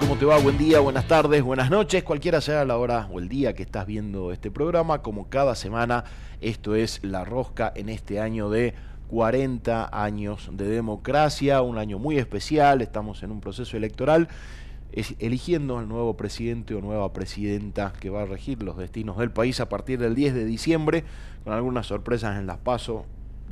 ¿Cómo te va? Buen día, buenas tardes, buenas noches, cualquiera sea la hora o el día que estás viendo este programa. Como cada semana, esto es La Rosca en este año de 40 años de democracia, un año muy especial, estamos en un proceso electoral eligiendo al nuevo presidente o nueva presidenta que va a regir los destinos del país a partir del 10 de diciembre, con algunas sorpresas en las pasos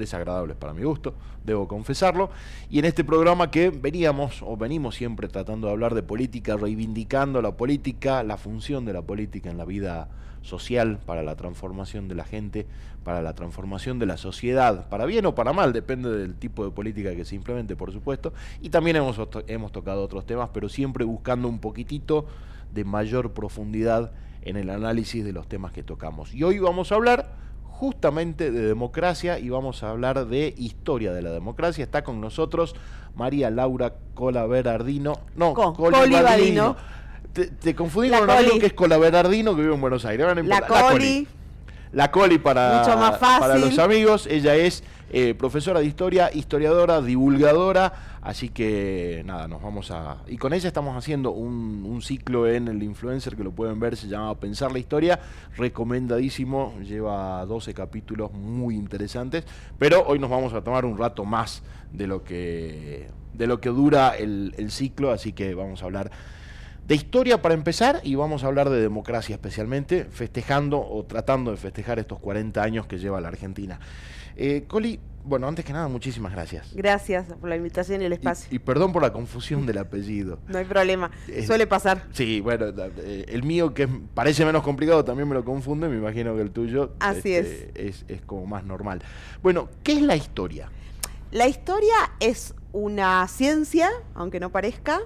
desagradables para mi gusto, debo confesarlo. Y en este programa que veníamos o venimos siempre tratando de hablar de política, reivindicando la política, la función de la política en la vida social, para la transformación de la gente, para la transformación de la sociedad, para bien o para mal, depende del tipo de política que se implemente, por supuesto. Y también hemos, hemos tocado otros temas, pero siempre buscando un poquitito de mayor profundidad en el análisis de los temas que tocamos. Y hoy vamos a hablar justamente de democracia y vamos a hablar de historia de la democracia. Está con nosotros María Laura Colaverardino. No, Colaverardino. Te, te confundí con un amigo que es Colaverardino que vive en Buenos Aires. la, Coli. La Coli para, para los amigos. Ella es eh, profesora de historia, historiadora, divulgadora. Así que nada, nos vamos a... Y con ella estamos haciendo un, un, ciclo en el influencer que lo pueden ver, se llama Pensar la Historia, recomendadísimo, lleva 12 capítulos muy interesantes, pero hoy nos vamos a tomar un rato más de lo que, de lo que dura el, ciclo, así que vamos a hablar de historia para empezar y vamos a hablar de democracia especialmente, festejando o tratando de festejar estos 40 años que lleva la Argentina. Eh, Coli, bueno, antes que nada, muchísimas gracias. Gracias por la invitación y el espacio. Y, perdón por la confusión del apellido. No hay problema, suele pasar. Sí, bueno, eh, el mío que parece menos complicado también me lo confunde, me imagino que el tuyo Así este, es. es. como más normal. Bueno, ¿qué es la historia? La historia es una ciencia, aunque no parezca.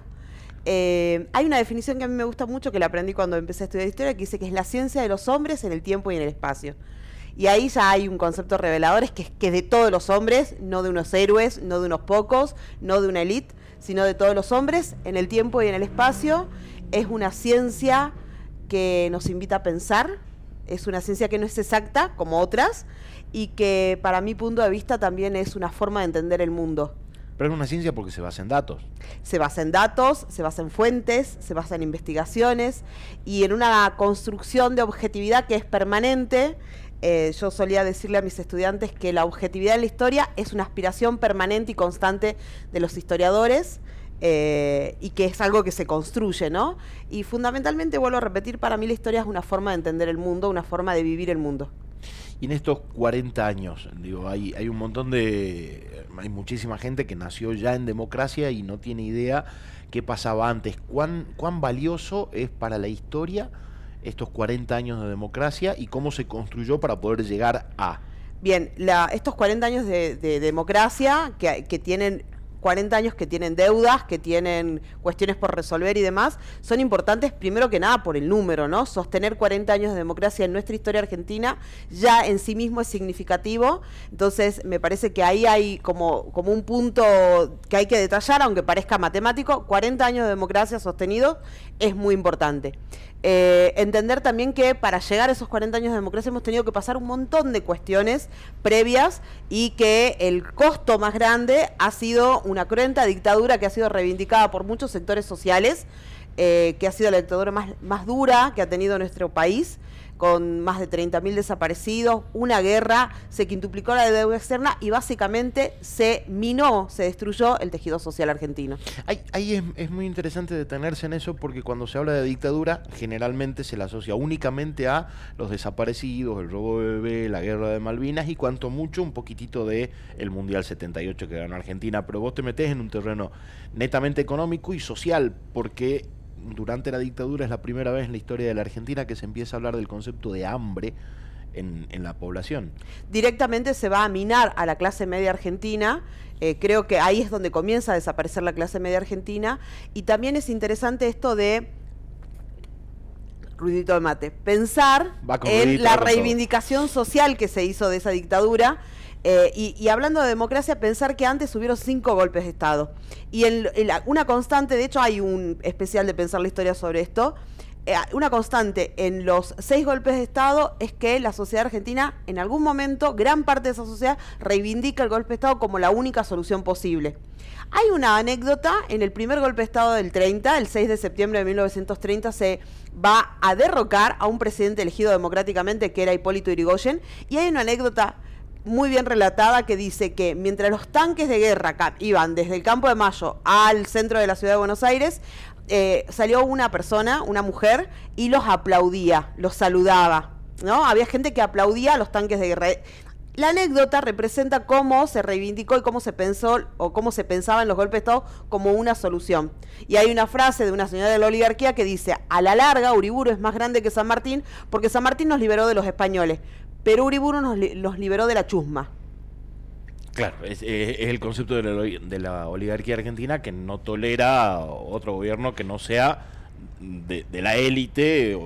Eh, hay una definición que a mí me gusta mucho, que la aprendí cuando empecé a estudiar historia, que dice que es la ciencia de los hombres en el tiempo y en el espacio. Y ahí ya hay un concepto revelador, es que es que de todos los hombres, no de unos héroes, no de unos pocos, no de una élite, sino de todos los hombres, en el tiempo y en el espacio. Es una ciencia que nos invita a pensar, es una ciencia que no es exacta como otras y que para mi punto de vista también es una forma de entender el mundo. Pero es una ciencia porque se basa en datos. Se basa en datos, se basa en fuentes, se basa en investigaciones y en una construcción de objetividad que es permanente eh, yo solía decirle a mis estudiantes que la objetividad en la historia es una aspiración permanente y constante de los historiadores. Eh, y que es algo que se construye, ¿no? Y fundamentalmente, vuelvo a repetir, para mí la historia es una forma de entender el mundo, una forma de vivir el mundo. Y en estos 40 años, digo, hay, hay un montón de. Hay muchísima gente que nació ya en democracia y no tiene idea qué pasaba antes. ¿Cuán, cuán valioso es para la historia? Estos 40 años de democracia y cómo se construyó para poder llegar a. Bien, estos 40 años de, democracia que, que, tienen 40 años que tienen deudas, que tienen cuestiones por resolver y demás, son importantes primero que nada por el número, ¿no? Sostener 40 años de democracia en nuestra historia argentina ya en sí mismo es significativo. Entonces, me parece que ahí hay como, como un punto que hay que detallar, aunque parezca matemático, 40 años de democracia sostenido es muy importante. Eh, entender también que para llegar a esos 40 años de democracia hemos tenido que pasar un montón de cuestiones previas y que el costo más grande ha sido una cruenta dictadura que ha sido reivindicada por muchos sectores sociales, eh, que ha sido la dictadura más, más dura que ha tenido nuestro país con más de 30.000 desaparecidos, una guerra, se quintuplicó la deuda externa y básicamente se minó, se destruyó el tejido social argentino. Ahí, es, muy interesante detenerse en eso porque cuando se habla de dictadura generalmente se la asocia únicamente a los desaparecidos, el robo de bebé, la guerra de Malvinas y cuanto mucho un poquitito de el Mundial 78 que ganó Argentina, pero vos te metés en un terreno netamente económico y social porque durante la dictadura es la primera vez en la historia de la Argentina que se empieza a hablar del concepto de hambre en, la población. Directamente se va a minar a la clase media argentina. Eh, creo que ahí es donde comienza a desaparecer la clase media argentina. Y también es interesante esto de ruidito de mate, pensar en la reivindicación social que se hizo de esa dictadura eh, y, hablando de democracia, pensar que antes hubieron cinco golpes de Estado. Y en, una constante, de hecho hay un especial de pensar la historia sobre esto, eh, una constante en los seis golpes de Estado es que la sociedad argentina, en algún momento, gran parte de esa sociedad reivindica el golpe de Estado como la única solución posible. Hay una anécdota, en el primer golpe de Estado del 30, el 6 de septiembre de 1930, se va a derrocar a un presidente elegido democráticamente que era Hipólito Yrigoyen, y hay una anécdota muy bien relatada que dice que mientras los tanques de guerra iban desde el Campo de Mayo al centro de la ciudad de Buenos Aires, eh, salió una persona, una mujer, y los aplaudía, los saludaba. ¿no? Había gente que aplaudía a los tanques de guerra. La anécdota representa cómo se reivindicó y cómo se pensó o cómo se pensaba en los golpes de Estado como una solución. Y hay una frase de una señora de la oligarquía que dice, a la larga Uriburu es más grande que San Martín porque San Martín nos liberó de los españoles, pero Uriburu nos los liberó de la chusma. Claro, es, el concepto de la, oligarquía argentina que no tolera otro gobierno que no sea de, la élite.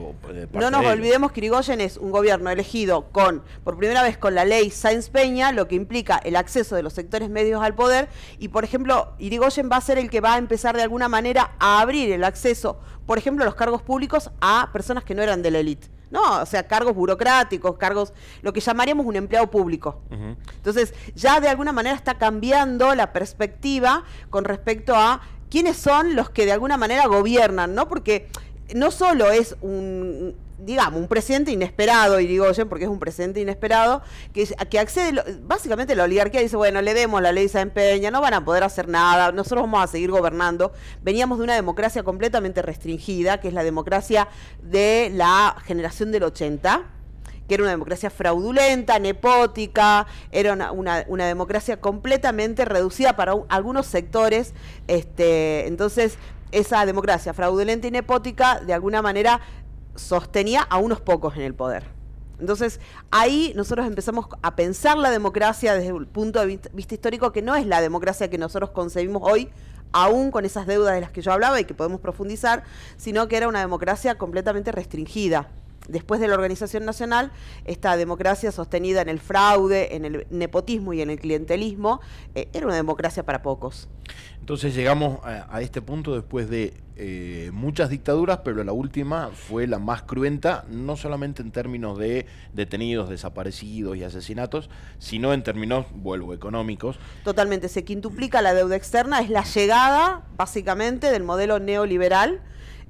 No nos olvidemos que Irigoyen es un gobierno elegido con, por primera vez con la ley Sáenz Peña, lo que implica el acceso de los sectores medios al poder. Y, por ejemplo, Irigoyen va a ser el que va a empezar de alguna manera a abrir el acceso, por ejemplo, a los cargos públicos a personas que no eran de la élite. No, o sea, cargos burocráticos, cargos, lo que llamaríamos un empleado público. Entonces, ya de alguna manera está cambiando la perspectiva con respecto a quiénes son los que de alguna manera gobiernan, ¿no? Porque no solo es un, digamos, un presidente inesperado, y digo porque es un presidente inesperado, que, que accede, básicamente la oligarquía dice, bueno, le demos la ley se empeña, no van a poder hacer nada, nosotros vamos a seguir gobernando. Veníamos de una democracia completamente restringida, que es la democracia de la generación del 80 que era una democracia fraudulenta, nepótica, era una, democracia completamente reducida para algunos sectores. Este, entonces, esa democracia fraudulenta y nepótica, de alguna manera, sostenía a unos pocos en el poder. Entonces, ahí nosotros empezamos a pensar la democracia desde el punto de vista histórico, que no es la democracia que nosotros concebimos hoy, aún con esas deudas de las que yo hablaba y que podemos profundizar, sino que era una democracia completamente restringida después de la organización nacional, esta democracia sostenida en el fraude, en el nepotismo y en el clientelismo, eh, era una democracia para pocos. Entonces llegamos a, este punto después de eh, muchas dictaduras, pero la última fue la más cruenta, no solamente en términos de detenidos, desaparecidos y asesinatos, sino en términos, vuelvo, económicos. Totalmente, se quintuplica la deuda externa, es la llegada básicamente del modelo neoliberal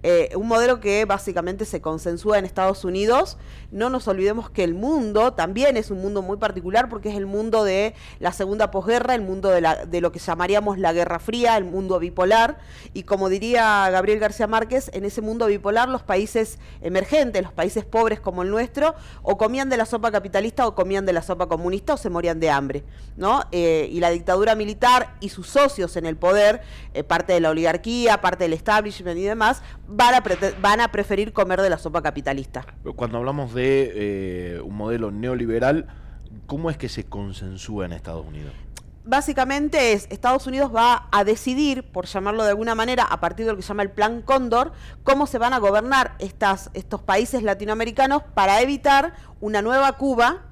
eh, un modelo que básicamente se consensúa en Estados Unidos. No nos olvidemos que el mundo también es un mundo muy particular porque es el mundo de la segunda posguerra, el mundo de, la, de lo que llamaríamos la Guerra Fría, el mundo bipolar. Y como diría Gabriel García Márquez, en ese mundo bipolar los países emergentes, los países pobres como el nuestro, o comían de la sopa capitalista o comían de la sopa comunista o se morían de hambre. ¿no? Eh, y la dictadura militar y sus socios en el poder, eh, parte de la oligarquía, parte del establishment y demás, van a, van a preferir comer de la sopa capitalista. Cuando hablamos de eh, un modelo neoliberal, ¿cómo es que se consensúa en Estados Unidos? Básicamente es, Estados Unidos va a decidir, por llamarlo de alguna manera, a partir de lo que se llama el Plan Cóndor, cómo se van a gobernar estas, estos países latinoamericanos para evitar una nueva Cuba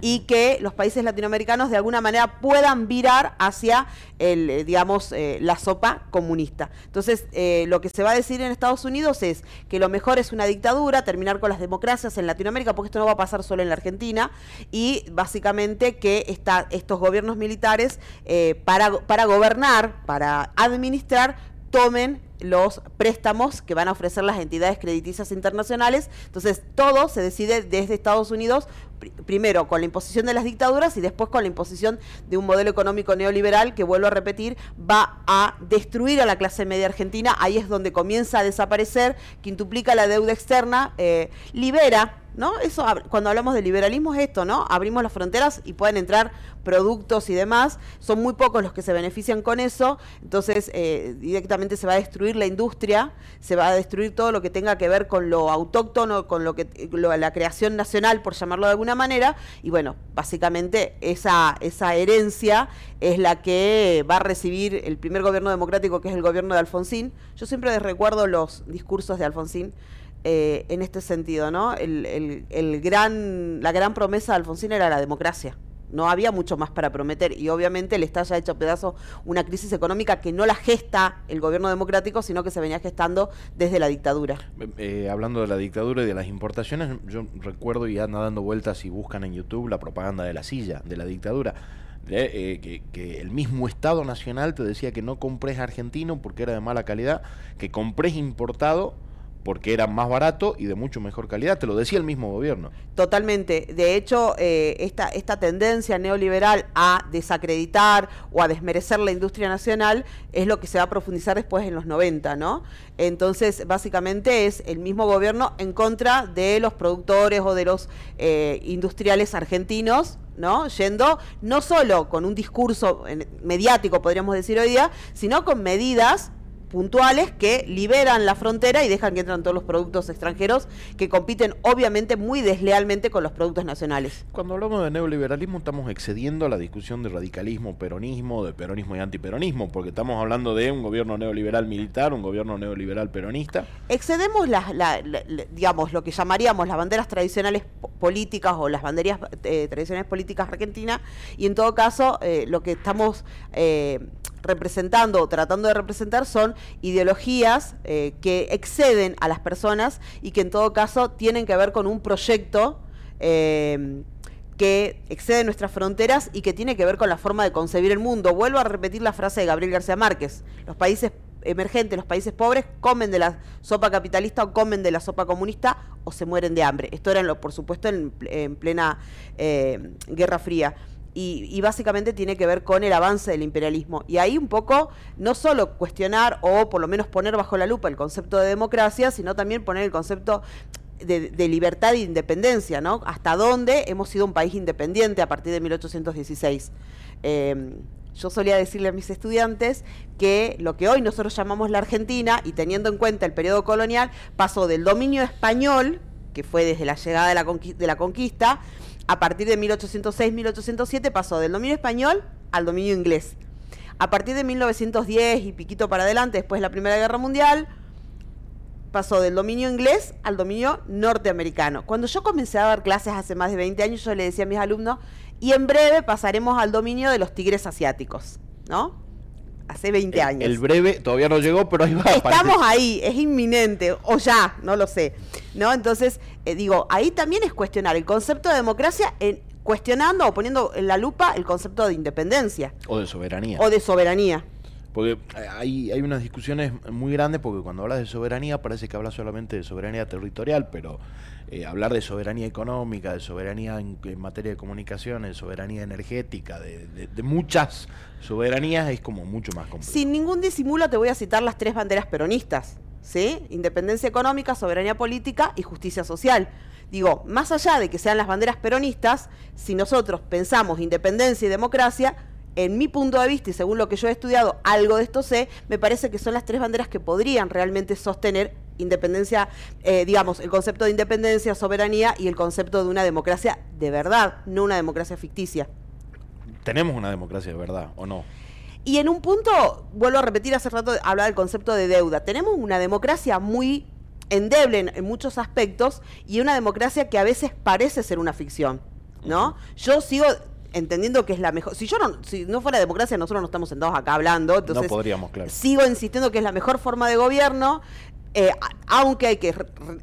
y que los países latinoamericanos de alguna manera puedan virar hacia el, eh, digamos, eh, la sopa comunista. Entonces, eh, lo que se va a decir en Estados Unidos es que lo mejor es una dictadura, terminar con las democracias en Latinoamérica, porque esto no va a pasar solo en la Argentina, y básicamente que está, estos gobiernos militares para, para gobernar, para administrar, tomen los préstamos que van a ofrecer las entidades crediticias internacionales. Entonces, todo se decide desde Estados Unidos, primero con la imposición de las dictaduras y después con la imposición de un modelo económico neoliberal que, vuelvo a repetir, va a destruir a la clase media argentina. Ahí es donde comienza a desaparecer, quintuplica la deuda externa, eh, libera ¿no? Eso, cuando hablamos de liberalismo es esto, ¿no? Abrimos las fronteras y pueden entrar productos y demás. Son muy pocos los que se benefician con eso. Entonces, eh, directamente se va a destruir la industria, se va a destruir todo lo que tenga que ver con lo autóctono, con lo que la creación nacional, por llamarlo de alguna manera. Y bueno, básicamente esa, esa herencia es la que va a recibir el primer gobierno democrático, que es el gobierno de Alfonsín. Yo siempre recuerdo los discursos de Alfonsín eh, en este sentido, ¿no? El, gran, la gran promesa de Alfonsín era la democracia. no había mucho más para prometer y obviamente le está ya hecho pedazo una crisis económica que no la gesta el gobierno democrático, sino que se venía gestando desde la dictadura. Eh, hablando de la dictadura y de las importaciones, yo recuerdo y anda dando vueltas y buscan en YouTube la propaganda de la silla, de la dictadura. De, eh, que, que, el mismo Estado Nacional te decía que no compres argentino porque era de mala calidad, que compres importado porque era más barato y de mucho mejor calidad, te lo decía el mismo gobierno. Totalmente. De hecho, eh, esta, esta tendencia neoliberal a desacreditar o a desmerecer la industria nacional es lo que se va a profundizar después en los 90, ¿no? Entonces, básicamente es el mismo gobierno en contra de los productores o de los eh, industriales argentinos ¿no? Yendo no solo con un discurso mediático, podríamos decir hoy día, sino con medidas puntuales que liberan la frontera y dejan que entran todos los productos extranjeros que compiten obviamente muy deslealmente con los productos nacionales. Cuando hablamos de neoliberalismo estamos excediendo a la discusión de radicalismo, peronismo, de peronismo y antiperonismo, porque estamos hablando de un gobierno neoliberal militar, un gobierno neoliberal peronista. Excedemos la, digamos lo que llamaríamos las banderas tradicionales políticas o las banderas eh, tradicionales políticas argentinas y en todo caso eh, lo que estamos eh, representando o tratando de representar son ideologías eh, que exceden a las personas y que en todo caso tienen que ver con un proyecto eh, que excede nuestras fronteras y que tiene que ver con la forma de concebir el mundo. Vuelvo a repetir la frase de Gabriel García Márquez. Los países emergentes, los países pobres, comen de la sopa capitalista o comen de la sopa comunista o se mueren de hambre. Esto era, por supuesto, en, plena eh, Guerra Fría y, básicamente tiene que ver con el avance del imperialismo. Y ahí un poco no solo cuestionar o por lo menos poner bajo la lupa el concepto de democracia, sino también poner el concepto de, libertad e independencia, ¿no? Hasta dónde hemos sido un país independiente a partir de 1816. Em, yo solía decirle a mis estudiantes que lo que hoy nosotros llamamos la Argentina, y teniendo en cuenta el periodo colonial, pasó del dominio español, que fue desde la llegada de la, de la conquista, a partir de 1806-1807 pasó del dominio español al dominio inglés. A partir de 1910 y piquito para adelante, después de la Primera Guerra Mundial, pasó del dominio inglés al dominio norteamericano. Cuando yo comencé a dar clases hace más de 20 años, yo le decía a mis alumnos, y en breve pasaremos al dominio de los tigres asiáticos, ¿no? Hace 20 años. El breve todavía no llegó, pero ahí va. Estamos ahí, es inminente, o ya, no lo sé. ¿No? Entonces, eh, digo, ahí también es cuestionar el concepto de democracia en, cuestionando o poniendo en la lupa el concepto de independencia. O de soberanía. O de soberanía. Porque hay, hay unas discusiones muy grandes porque cuando hablas de soberanía parece que hablas solamente de soberanía territorial, pero eh, hablar de soberanía económica, de soberanía en, materia de comunicaciones, de soberanía energética, de, de, muchas soberanías es como mucho más complejo. Sin ningún disimulo te voy a citar las tres banderas peronistas, ¿sí? Independencia económica, soberanía política y justicia social. Digo, más allá de que sean las banderas peronistas, si nosotros pensamos independencia y democracia, en mi punto de vista y según lo que yo he estudiado, algo de esto sé, me parece que son las tres banderas que podrían realmente sostener independencia, eh, digamos, el concepto de independencia, soberanía y el concepto de una democracia de verdad, no una democracia ficticia. ¿Tenemos una democracia de verdad o no? Y en un punto, vuelvo a repetir, hace rato hablaba del concepto de deuda. Tenemos una democracia muy endeble en, muchos aspectos y una democracia que a veces parece ser una ficción. ¿No? Yo sigo entendiendo que es la mejor. Si yo no, si no fuera democracia, nosotros no estamos sentados acá hablando. Entonces, no podríamos, claro. Sigo insistiendo que es la mejor forma de gobierno. Eh, aunque hay que,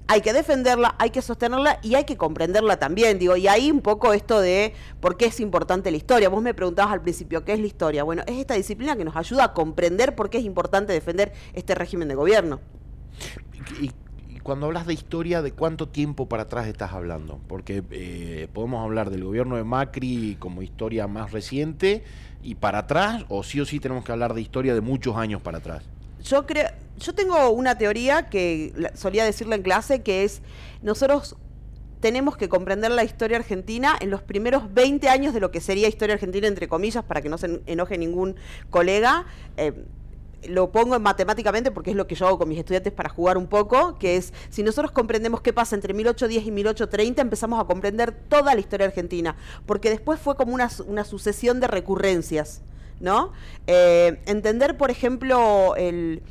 hay que defenderla, hay que sostenerla y hay que comprenderla también, digo, y ahí un poco esto de por qué es importante la historia. Vos me preguntabas al principio, ¿qué es la historia? Bueno, es esta disciplina que nos ayuda a comprender por qué es importante defender este régimen de gobierno. ¿Y cuando hablas de historia, ¿de cuánto tiempo para atrás estás hablando? Porque eh, podemos hablar del gobierno de Macri como historia más reciente y para atrás, o sí o sí tenemos que hablar de historia de muchos años para atrás. Yo creo, yo tengo una teoría que solía decirle en clase que es nosotros tenemos que comprender la historia argentina en los primeros 20 años de lo que sería historia argentina, entre comillas, para que no se enoje ningún colega. Eh, lo pongo matemáticamente porque es lo que yo hago con mis estudiantes para jugar un poco, que es, si nosotros comprendemos qué pasa entre 1810 y 1830, empezamos a comprender toda la historia argentina, porque después fue como una, sucesión de recurrencias, ¿no? Eh, entender, por ejemplo, el,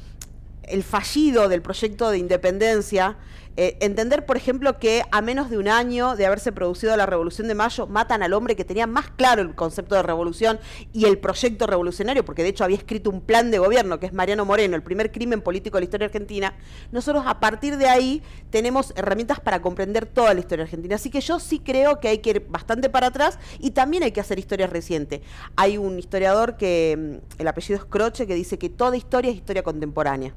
el fallido del proyecto de independencia, Eh, entender, por ejemplo, que a menos de un año de haberse producido la Revolución de Mayo, matan al hombre que tenía más claro el concepto de revolución y el proyecto revolucionario, porque de hecho había escrito un plan de gobierno, que es Mariano Moreno, el primer crimen político de la historia argentina. Nosotros a partir de ahí tenemos herramientas para comprender toda la historia argentina. Así que yo sí creo que hay que ir bastante para atrás y también hay que hacer historia reciente. Hay un historiador que, mm, el apellido es Croce, que dice que toda historia es historia contemporánea.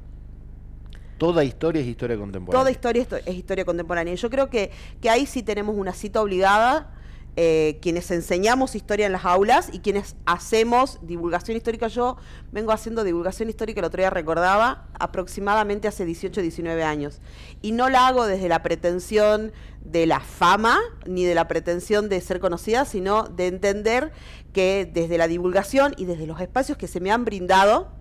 Toda historia es historia contemporánea. Toda historia es historia contemporánea. Yo creo que, que ahí sí tenemos una cita obligada. Eh, quienes enseñamos historia en las aulas y quienes hacemos divulgación histórica. Yo vengo haciendo divulgación histórica, el otro día recordaba, aproximadamente hace 18, 19 años. Y no la hago desde la pretensión de la fama, ni de la pretensión de ser conocida, sino de entender que desde la divulgación y desde los espacios que se me han brindado,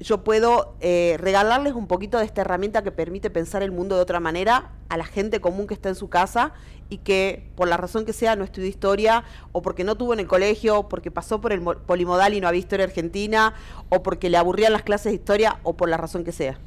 yo puedo eh, regalarles un poquito de esta herramienta que permite pensar el mundo de otra manera a la gente común que está en su casa y que por la razón que sea no estudió historia o porque no tuvo en el colegio, porque pasó por el polimodal y no había historia argentina o porque le aburrían las clases de historia o por la razón que sea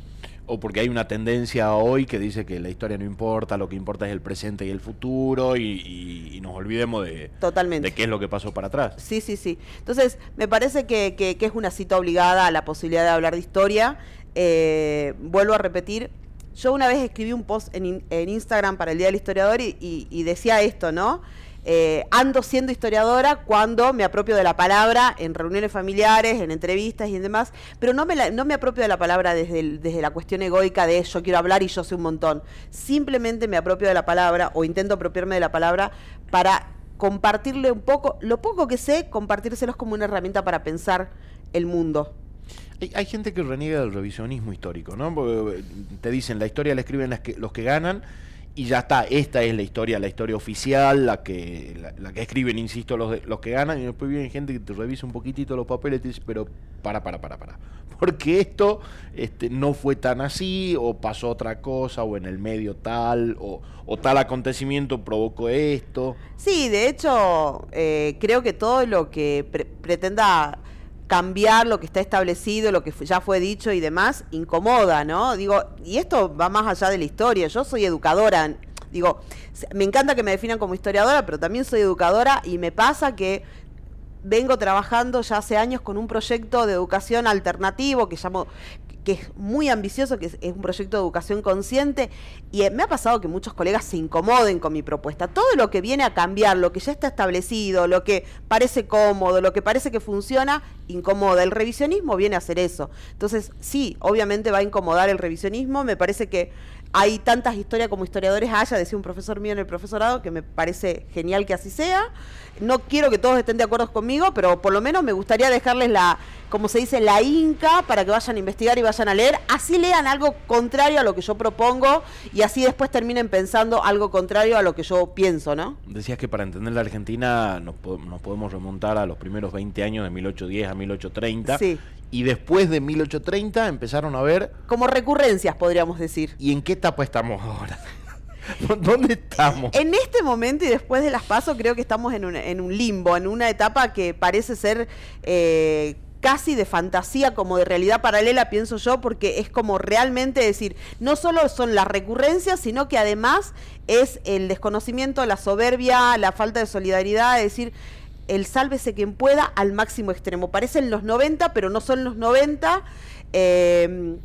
o porque hay una tendencia hoy que dice que la historia no importa, lo que importa es el presente y el futuro y, nos olvidemos de, Totalmente. de qué es lo que pasó para atrás. Sí, sí, sí. Entonces, me parece que, que, es una cita obligada a la posibilidad de hablar de historia. Eh, vuelvo a repetir, yo una vez escribí un post en, en Instagram para el Día del Historiador y, y decía esto, ¿no? Eh, ando siendo historiadora cuando me apropio de la palabra en reuniones familiares, en entrevistas y demás, pero no me, no me apropio de la palabra desde, desde la cuestión egoica de yo quiero hablar y yo sé un montón. Simplemente me apropio de la palabra o intento apropiarme de la palabra para compartirle un poco, lo poco que sé, compartírselos como una herramienta para pensar el mundo. Hay, gente que reniega del revisionismo histórico, ¿no? Porque eh, te dicen, la historia la escriben los que ganan y ya está, esta es la historia, la historia oficial, la que, la, que escriben, insisto, los, los que ganan, y después viene gente que te revisa un poquitito los papeles y te dice, pero para, para, para, para. Porque esto este, no fue tan así, o pasó otra cosa, o en el medio tal, o, tal acontecimiento provocó esto. Sí, de hecho, eh, creo que todo lo que pretenda cambiar lo que está establecido, lo que ya fue dicho y demás, incomoda, ¿no? Digo, y esto va más allá de la historia. Yo soy educadora, digo, me encanta que me definan como historiadora, pero también soy educadora y me pasa que vengo trabajando ya hace años con un proyecto de educación alternativo que llamo que es muy ambicioso, que es, un proyecto de educación consciente, y me ha pasado que muchos colegas se incomoden con mi propuesta. Todo lo que viene a cambiar, lo que ya está establecido, lo que parece cómodo, lo que parece que funciona, incomoda. El revisionismo viene a hacer eso. Entonces, sí, obviamente va a incomodar el revisionismo. Me parece que hay tantas historias como historiadores haya, decía un profesor mío en el profesorado, que me parece genial que así sea. No quiero que todos estén de acuerdo conmigo, pero por lo menos me gustaría dejarles la, como se dice, la inca para que vayan a investigar y vayan a leer. Así lean algo contrario a lo que yo propongo y así después terminen pensando algo contrario a lo que yo pienso, ¿no? Decías que para entender la Argentina nos, nos podemos remontar a los primeros 20 años de 1810 a 1830. Sí y después de 1830 empezaron a ver... Como recurrencias, podríamos decir. ¿Y en qué etapa estamos ahora? ¿Dónde estamos? En este momento y después de las pasos creo que estamos en un, en un limbo, en una etapa que parece ser eh, casi de fantasía como de realidad paralela, pienso yo, porque es como realmente decir, no solo son las recurrencias, sino que además es el desconocimiento, la soberbia, la falta de solidaridad, es decir, el sálvese quien pueda al máximo extremo. Parecen los 90, pero no son los 90. Eh,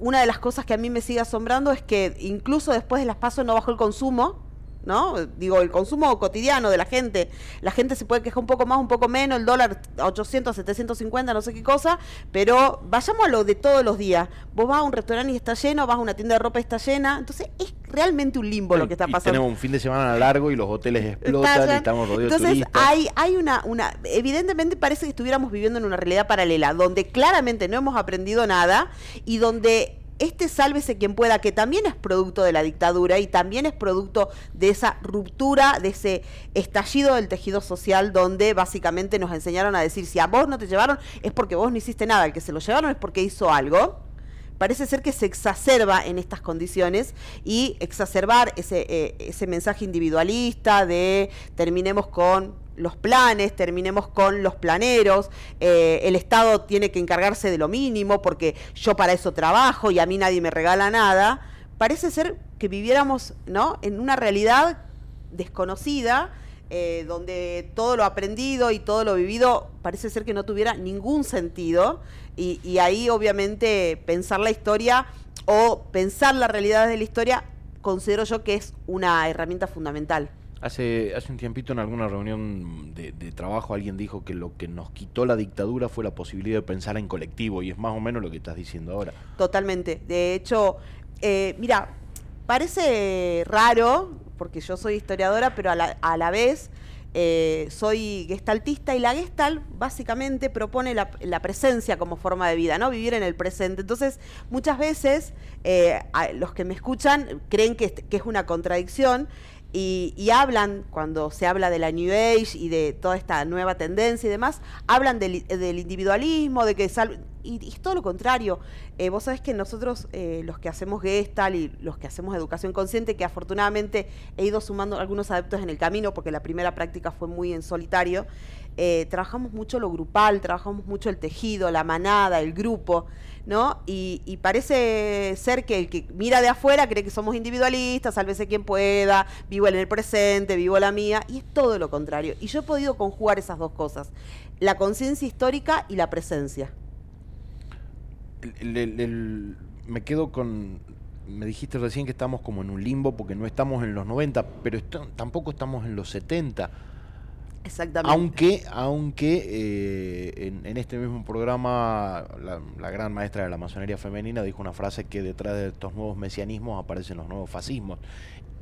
una de las cosas que a mí me sigue asombrando es que incluso después de las pasos no bajó el consumo. ¿No? Digo, el consumo cotidiano de la gente, la gente se puede quejar un poco más, un poco menos, el dólar a 800, 750, no sé qué cosa, pero vayamos a lo de todos los días. Vos vas a un restaurante y está lleno, vas a una tienda de ropa y está llena, entonces es realmente un limbo lo que está pasando. tenemos un fin de semana largo y los hoteles explotan y estamos rodeados Entonces, de hay, hay una, una, evidentemente parece que estuviéramos viviendo en una realidad paralela, donde claramente no hemos aprendido nada y donde este sálvese quien pueda, que también es producto de la dictadura y también es producto de esa ruptura, de ese estallido del tejido social donde básicamente nos enseñaron a decir, si a vos no te llevaron es porque vos no hiciste nada, el que se lo llevaron es porque hizo algo. Parece ser que se exacerba en estas condiciones y exacerbar ese, eh, ese mensaje individualista de terminemos con los planes, terminemos con los planeros, eh, el Estado tiene que encargarse de lo mínimo porque yo para eso trabajo y a mí nadie me regala nada, parece ser que viviéramos ¿no? en una realidad desconocida, eh, donde todo lo aprendido y todo lo vivido parece ser que no tuviera ningún sentido. Y, y ahí obviamente pensar la historia o pensar la realidad de la historia considero yo que es una herramienta fundamental. Hace, hace un tiempito en alguna reunión de, de, trabajo alguien dijo que lo que nos quitó la dictadura fue la posibilidad de pensar en colectivo y es más o menos lo que estás diciendo ahora. Totalmente. De hecho, eh, mira, parece raro, porque yo soy historiadora, pero a la, a la vez eh, soy gestaltista y la gestalt básicamente propone la, la, presencia como forma de vida, ¿no? Vivir en el presente. Entonces, muchas veces eh, los que me escuchan creen que, que es una contradicción y, y, hablan, cuando se habla de la New Age y de toda esta nueva tendencia y demás, hablan del, del individualismo, de que sal, y, es todo lo contrario. Eh, vos sabés que nosotros, eh, los que hacemos Gestal y los que hacemos educación consciente, que afortunadamente he ido sumando algunos adeptos en el camino, porque la primera práctica fue muy en solitario, eh, trabajamos mucho lo grupal, trabajamos mucho el tejido, la manada, el grupo. ¿no? Y, y, parece ser que el que mira de afuera cree que somos individualistas, sálvese quien pueda, vivo en el presente, vivo la mía, y es todo lo contrario. Y yo he podido conjugar esas dos cosas, la conciencia histórica y la presencia. El, me quedo con, me dijiste recién que estamos como en un limbo porque no estamos en los 90, pero tampoco estamos en los 70 Exactamente. Aunque, aunque eh, en, en, este mismo programa la, la, gran maestra de la masonería femenina dijo una frase que detrás de estos nuevos mesianismos aparecen los nuevos fascismos.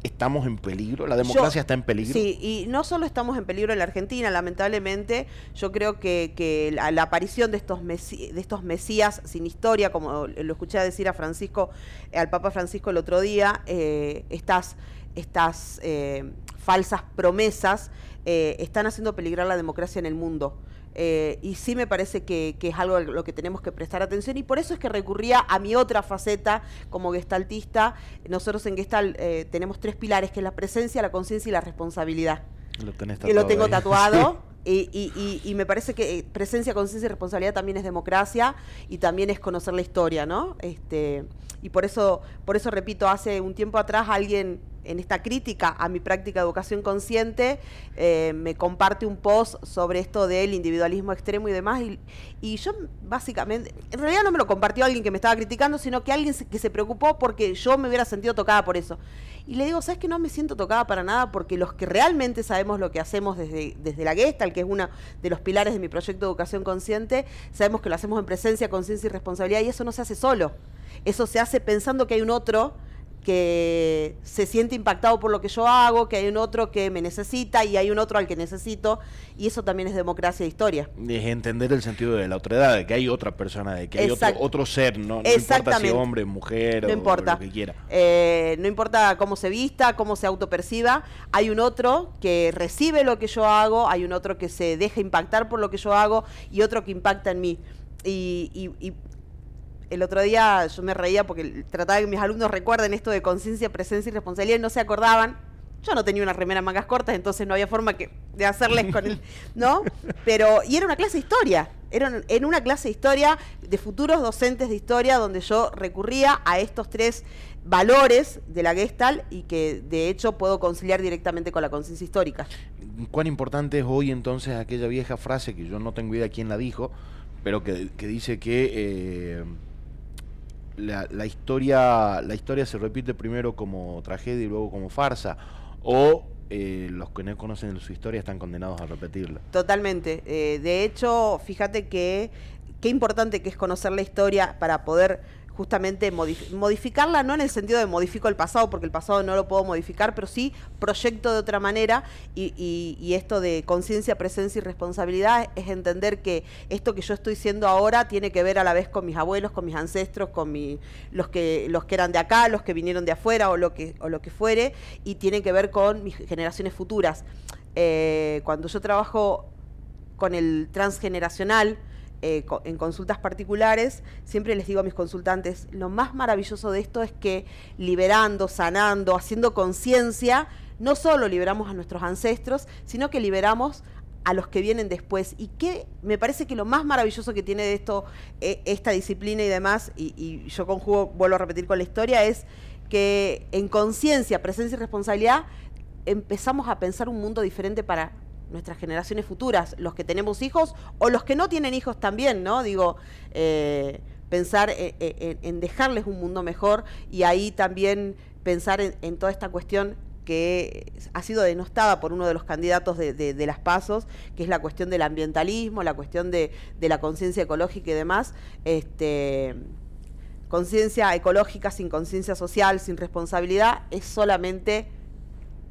¿Estamos en peligro? ¿La democracia yo, está en peligro? Sí, y no solo estamos en peligro en la Argentina, lamentablemente, yo creo que, que la, la, aparición de estos, mesí, de estos mesías sin historia, como lo escuché decir a Francisco, al Papa Francisco el otro día, eh, estas, estas eh, falsas promesas eh, están haciendo peligrar la democracia en el mundo. Eh, y sí me parece que, que, es algo a lo que tenemos que prestar atención y por eso es que recurría a mi otra faceta como gestaltista. Nosotros en Gestalt eh, tenemos tres pilares, que es la presencia, la conciencia y la responsabilidad. Lo tenés que lo tengo ahí. tatuado. Y, y, y, y, me parece que presencia, conciencia y responsabilidad también es democracia y también es conocer la historia, ¿no? Este, y por eso, por eso repito, hace un tiempo atrás alguien en esta crítica a mi práctica de educación consciente, eh, me comparte un post sobre esto del individualismo extremo y demás, y, yo básicamente, en realidad no me lo compartió alguien que me estaba criticando, sino que alguien que se preocupó porque yo me hubiera sentido tocada por eso. Y le digo, ¿sabes que no me siento tocada para nada? Porque los que realmente sabemos lo que hacemos desde, desde la Gestalt, que es uno de los pilares de mi proyecto de educación consciente, sabemos que lo hacemos en presencia, conciencia y responsabilidad, y eso no se hace solo. Eso se hace pensando que hay un otro que se siente impactado por lo que yo hago, que hay un otro que me necesita y hay un otro al que necesito, y eso también es democracia de historia. Es entender el sentido de la otredad, de que hay otra persona, de que hay otro, otro, ser, ¿no? no importa si hombre, mujer no o, importa. lo que quiera. Eh, no importa cómo se vista, cómo se autoperciba, hay un otro que recibe lo que yo hago, hay un otro que se deja impactar por lo que yo hago y otro que impacta en mí. Y, y, y el otro día yo me reía porque trataba de que mis alumnos recuerden esto de conciencia, presencia y responsabilidad y no se acordaban. Yo no tenía una remera mangas cortas, entonces no había forma que, de hacerles con el. ¿No? Pero. Y era una clase de historia. Era en una clase de historia de futuros docentes de historia donde yo recurría a estos tres valores de la Gestalt y que de hecho puedo conciliar directamente con la conciencia histórica. ¿Cuán importante es hoy entonces aquella vieja frase que yo no tengo idea quién la dijo, pero que, que dice que. Eh, la, la, historia, la historia se repite primero como tragedia y luego como farsa, o eh, los que no conocen su historia están condenados a repetirla. Totalmente. Eh, de hecho, fíjate que qué importante que es conocer la historia para poder justamente modif modificarla, no en el sentido de modifico el pasado, porque el pasado no lo puedo modificar, pero sí proyecto de otra manera y, y, y esto de conciencia, presencia y responsabilidad es entender que esto que yo estoy siendo ahora tiene que ver a la vez con mis abuelos, con mis ancestros, con mi, los, que, los que eran de acá, los que vinieron de afuera o lo que, o lo que fuere, y tiene que ver con mis generaciones futuras. Eh, cuando yo trabajo con el transgeneracional, eh, en consultas particulares, siempre les digo a mis consultantes, lo más maravilloso de esto es que liberando, sanando, haciendo conciencia, no solo liberamos a nuestros ancestros, sino que liberamos a los que vienen después. Y que me parece que lo más maravilloso que tiene de esto, eh, esta disciplina y demás, y, y yo conjugo, vuelvo a repetir con la historia, es que en conciencia, presencia y responsabilidad empezamos a pensar un mundo diferente para nuestras generaciones futuras, los que tenemos hijos o los que no tienen hijos también, ¿no? Digo, eh, pensar en, dejarles un mundo mejor y ahí también pensar en, toda esta cuestión que ha sido denostada por uno de los candidatos de, las pasos, que es la cuestión del ambientalismo, la cuestión de, la conciencia ecológica y demás. Este, conciencia ecológica sin conciencia social, sin responsabilidad, es solamente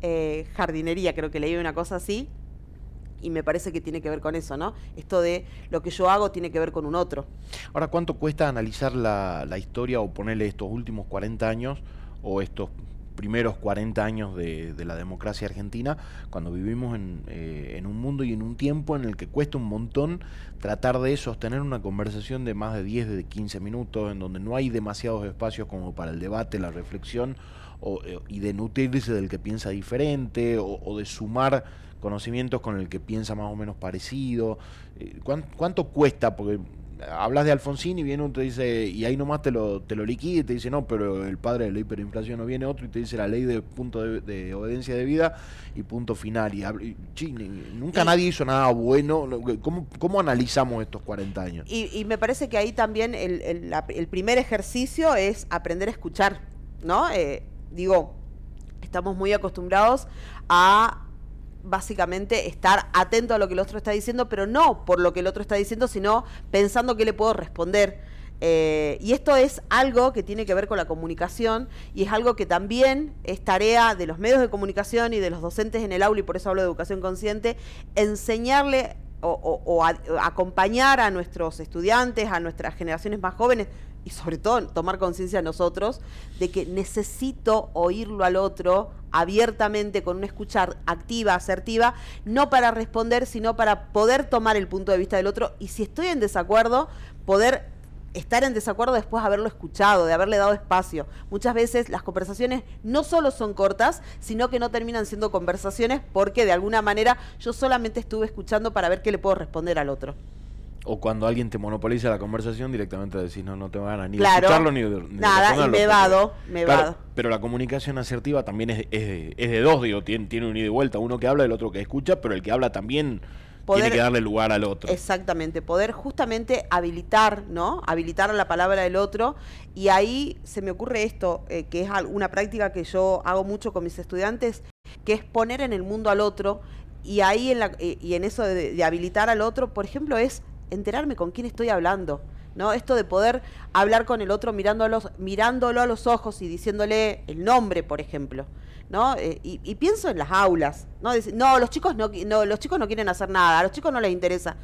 eh, jardinería, creo que leí una cosa así, y me parece que tiene que ver con eso, ¿no? Esto de lo que yo hago tiene que ver con un otro. Ahora, ¿cuánto cuesta analizar la, historia o ponerle estos últimos 40 años o estos primeros 40 años de, la democracia argentina, cuando vivimos eh, en, un mundo y en un tiempo en el que cuesta un montón tratar de sostener una conversación de más de 10, de 15 minutos, en donde no hay demasiados espacios como para el debate, la reflexión, eh, y de nutrirse del que piensa diferente, o de sumar conocimientos con el que piensa más o menos parecido. Eh, ¿Cuánto, cuesta? Porque hablas de Alfonsín y viene uno te dice, y ahí nomás te lo, te lo liquida y te dice, no, pero el padre de la hiperinflación no viene otro y te dice la ley de punto de, obediencia de vida y punto final. Y, nunca nadie hizo nada bueno. ¿Cómo, ¿Cómo, analizamos estos 40 años? Y, me parece que ahí también el, el, primer ejercicio es aprender a escuchar, ¿no? Eh, digo, estamos muy acostumbrados a básicamente estar atento a lo que el otro está diciendo, pero no por lo que el otro está diciendo, sino pensando qué le puedo responder. Eh, y esto es algo que tiene que ver con la comunicación y es algo que también es tarea de los medios de comunicación y de los docentes en el aula, y por eso hablo de educación consciente, enseñarle o, acompañar a nuestros estudiantes, a nuestras generaciones más jóvenes, y sobre todo tomar conciencia nosotros de que necesito oírlo al otro abiertamente, con una escucha activa, asertiva, no para responder, sino para poder tomar el punto de vista del otro y si estoy en desacuerdo, poder estar en desacuerdo después de haberlo escuchado, de haberle dado espacio. Muchas veces las conversaciones no solo son cortas, sino que no terminan siendo conversaciones porque de alguna manera yo solamente estuve escuchando para ver qué le puedo responder al otro. O cuando alguien te monopoliza la conversación, directamente decís, no, no te van a ni escucharlo ni, de, Nada, y me vado, me vado. Pero la comunicación asertiva también es, es, de, dos, digo, tiene, tiene un ida y vuelta, uno que habla y el otro que escucha, pero el que habla también tiene que darle lugar al otro. Exactamente, poder justamente habilitar, ¿no? Habilitar la palabra del otro. Y ahí se me ocurre esto, eh, que es una práctica que yo hago mucho con mis estudiantes, que es poner en el mundo al otro. Y ahí en, la, eh, y en eso de, habilitar al otro, por ejemplo, es enterarme con quién estoy hablando. ¿no? Esto de poder hablar con el otro mirándolo, mirándolo a los ojos y diciéndole el nombre, por ejemplo. ¿no? Eh, y, pienso en las aulas, ¿no? no, los chicos no, los chicos no quieren hacer nada, a los chicos no les interesa.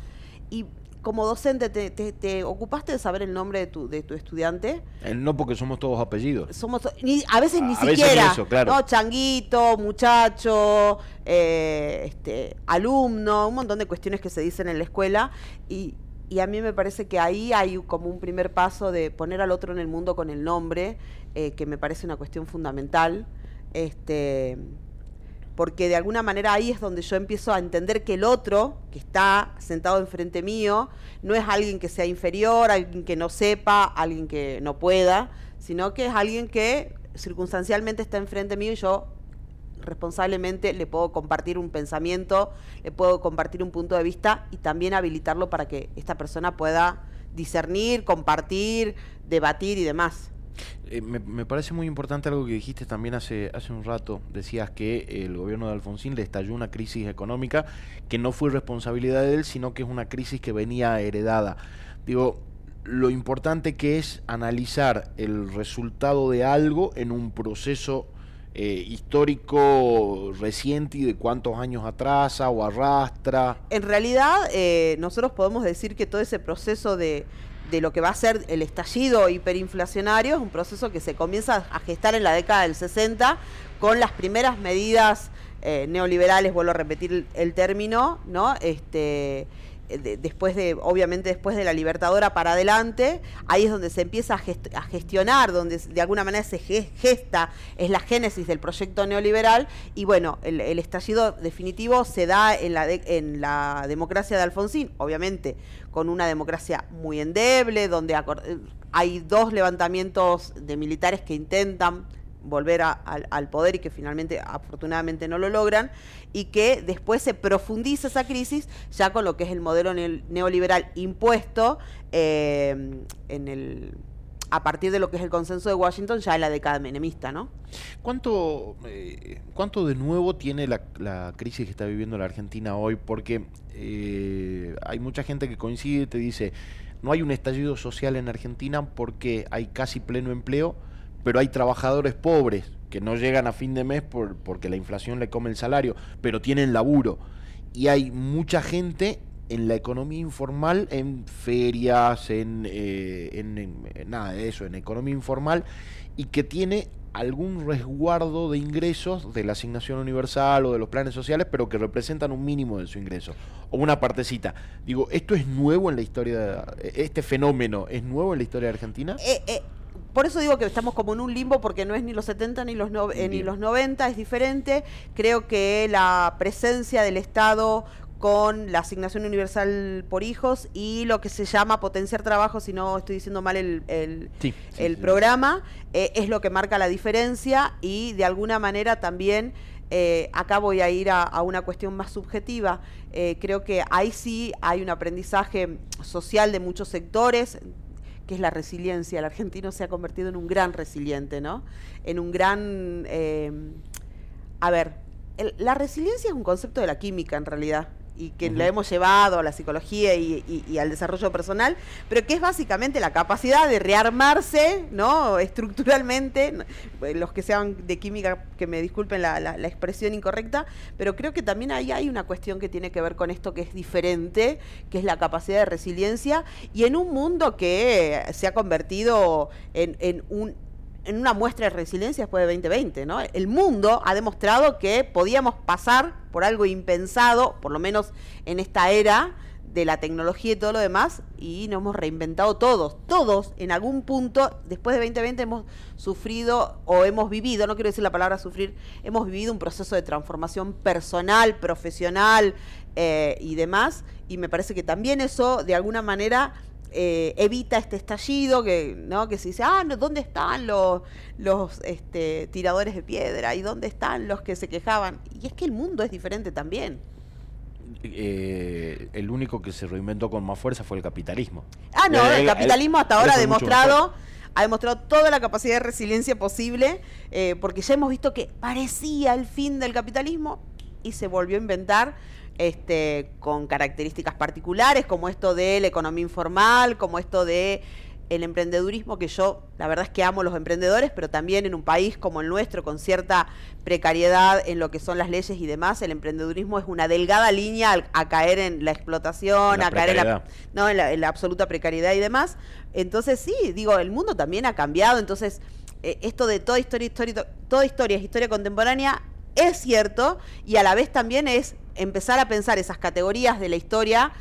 Y como docente, ¿te, ocupaste de saber el nombre de tu, de tu estudiante? Eh, no, porque somos todos apellidos. Somos, a veces ni siquiera. ¿no? Changuito, muchacho, eh, este, alumno, un montón de cuestiones que se dicen en la escuela. Y, y a mí me parece que ahí hay como un primer paso de poner al otro en el mundo con el nombre, que me parece una cuestión fundamental. Este, porque de alguna manera ahí es donde yo empiezo a entender que el otro, que está sentado enfrente mío, no es alguien que sea inferior, alguien que no sepa, alguien que no pueda, sino que es alguien que circunstancialmente está enfrente mío y yo responsablemente le puedo compartir un pensamiento, le puedo compartir un punto de vista y también habilitarlo para que esta persona pueda discernir, compartir, debatir y demás. Eh, me, parece muy importante algo que dijiste también hace, hace un rato. Decías que el gobierno de Alfonsín le estalló una crisis económica que no fue responsabilidad de él, sino que es una crisis que venía heredada. Digo, lo importante que es analizar el resultado de algo en un proceso eh, histórico reciente y de cuántos años atrasa o arrastra. En realidad, eh, nosotros podemos decir que todo ese proceso de de lo que va a ser el estallido hiperinflacionario, es un proceso que se comienza a gestar en la década del 60 con las primeras medidas eh, neoliberales, vuelvo a repetir el, término, ¿no? Este, eh, después de, obviamente después de la Libertadora para adelante, ahí es donde se empieza a, gestionar, donde de alguna manera se gesta, es la génesis del proyecto neoliberal, y bueno, el, estallido definitivo se da en la, en la democracia de Alfonsín, obviamente con una democracia muy endeble, donde hay dos levantamientos de militares que intentan volver al poder y que finalmente afortunadamente no lo logran, y que después se profundiza esa crisis ya con lo que es el modelo neoliberal impuesto eh, en el a partir de lo que es el consenso de Washington, ya en la década menemista, ¿no? ¿Cuánto, eh, cuánto de nuevo tiene la, crisis que está viviendo la Argentina hoy? Porque eh, hay mucha gente que coincide y te dice, no hay un estallido social en Argentina porque hay casi pleno empleo, pero hay trabajadores pobres que no llegan a fin de mes por, porque la inflación le come el salario, pero tienen laburo. Y hay mucha gente en la economía informal, en ferias, en, eh, en, nada de eso, en economía informal, y que tiene algún resguardo de ingresos de la asignación universal o de los planes sociales, pero que representan un mínimo de su ingreso, o una partecita. Digo, ¿esto es nuevo en la historia, este fenómeno es nuevo en la historia de Argentina? Eh, eh, por eso digo que estamos como en un limbo, porque no es ni los 70 ni los, ni los 90, es diferente. Creo que la presencia del Estado con la asignación universal por hijos y lo que se llama potenciar trabajo, si no estoy diciendo mal el, el, programa, eh, es lo que marca la diferencia y de alguna manera también, eh, acá voy a ir a, una cuestión más subjetiva, eh, creo que ahí sí hay un aprendizaje social de muchos sectores, que es la resiliencia. El argentino se ha convertido en un gran resiliente, ¿no? En un gran... a ver, la resiliencia es un concepto de la química en realidad y que la hemos llevado a la psicología y, al desarrollo personal, pero que es básicamente la capacidad de rearmarse, ¿no? Estructuralmente, los que sean de química, que me disculpen la, la, expresión incorrecta, pero creo que también ahí hay una cuestión que tiene que ver con esto que es diferente, que es la capacidad de resiliencia, y en un mundo que se ha convertido en, en un en una muestra de resiliencia después de 2020, ¿no? El mundo ha demostrado que podíamos pasar por algo impensado, por lo menos en esta era de la tecnología y todo lo demás, y nos hemos reinventado todos, todos en algún punto, después de 2020 hemos sufrido o hemos vivido, no quiero decir la palabra sufrir, hemos vivido un proceso de transformación personal, profesional eh, y demás, y me parece que también eso de alguna manera eh, evita este estallido, que, ¿no? que se dice, ah, no, ¿dónde están los, los este, tiradores de piedra? ¿Y dónde están los que se quejaban? Y es que el mundo es diferente también. Eh, el único que se reinventó con más fuerza fue el capitalismo. Ah, no, el, capitalismo hasta ahora ha demostrado ha demostrado toda la capacidad de resiliencia posible, eh, porque ya hemos visto que parecía el fin del capitalismo y se volvió a inventar este, con características particulares, como esto de la economía informal, como esto de el emprendedurismo, que yo la verdad es que amo los emprendedores, pero también en un país como el nuestro, con cierta precariedad en lo que son las leyes y demás, el emprendedurismo es una delgada línea a, caer en la explotación, a caer en la, no, en la, absoluta precariedad y demás. Entonces sí, digo, el mundo también ha cambiado, entonces eh, esto de toda historia, historia, toda historia es historia contemporánea es cierto y a la vez también es empezar a pensar esas categorías de la historia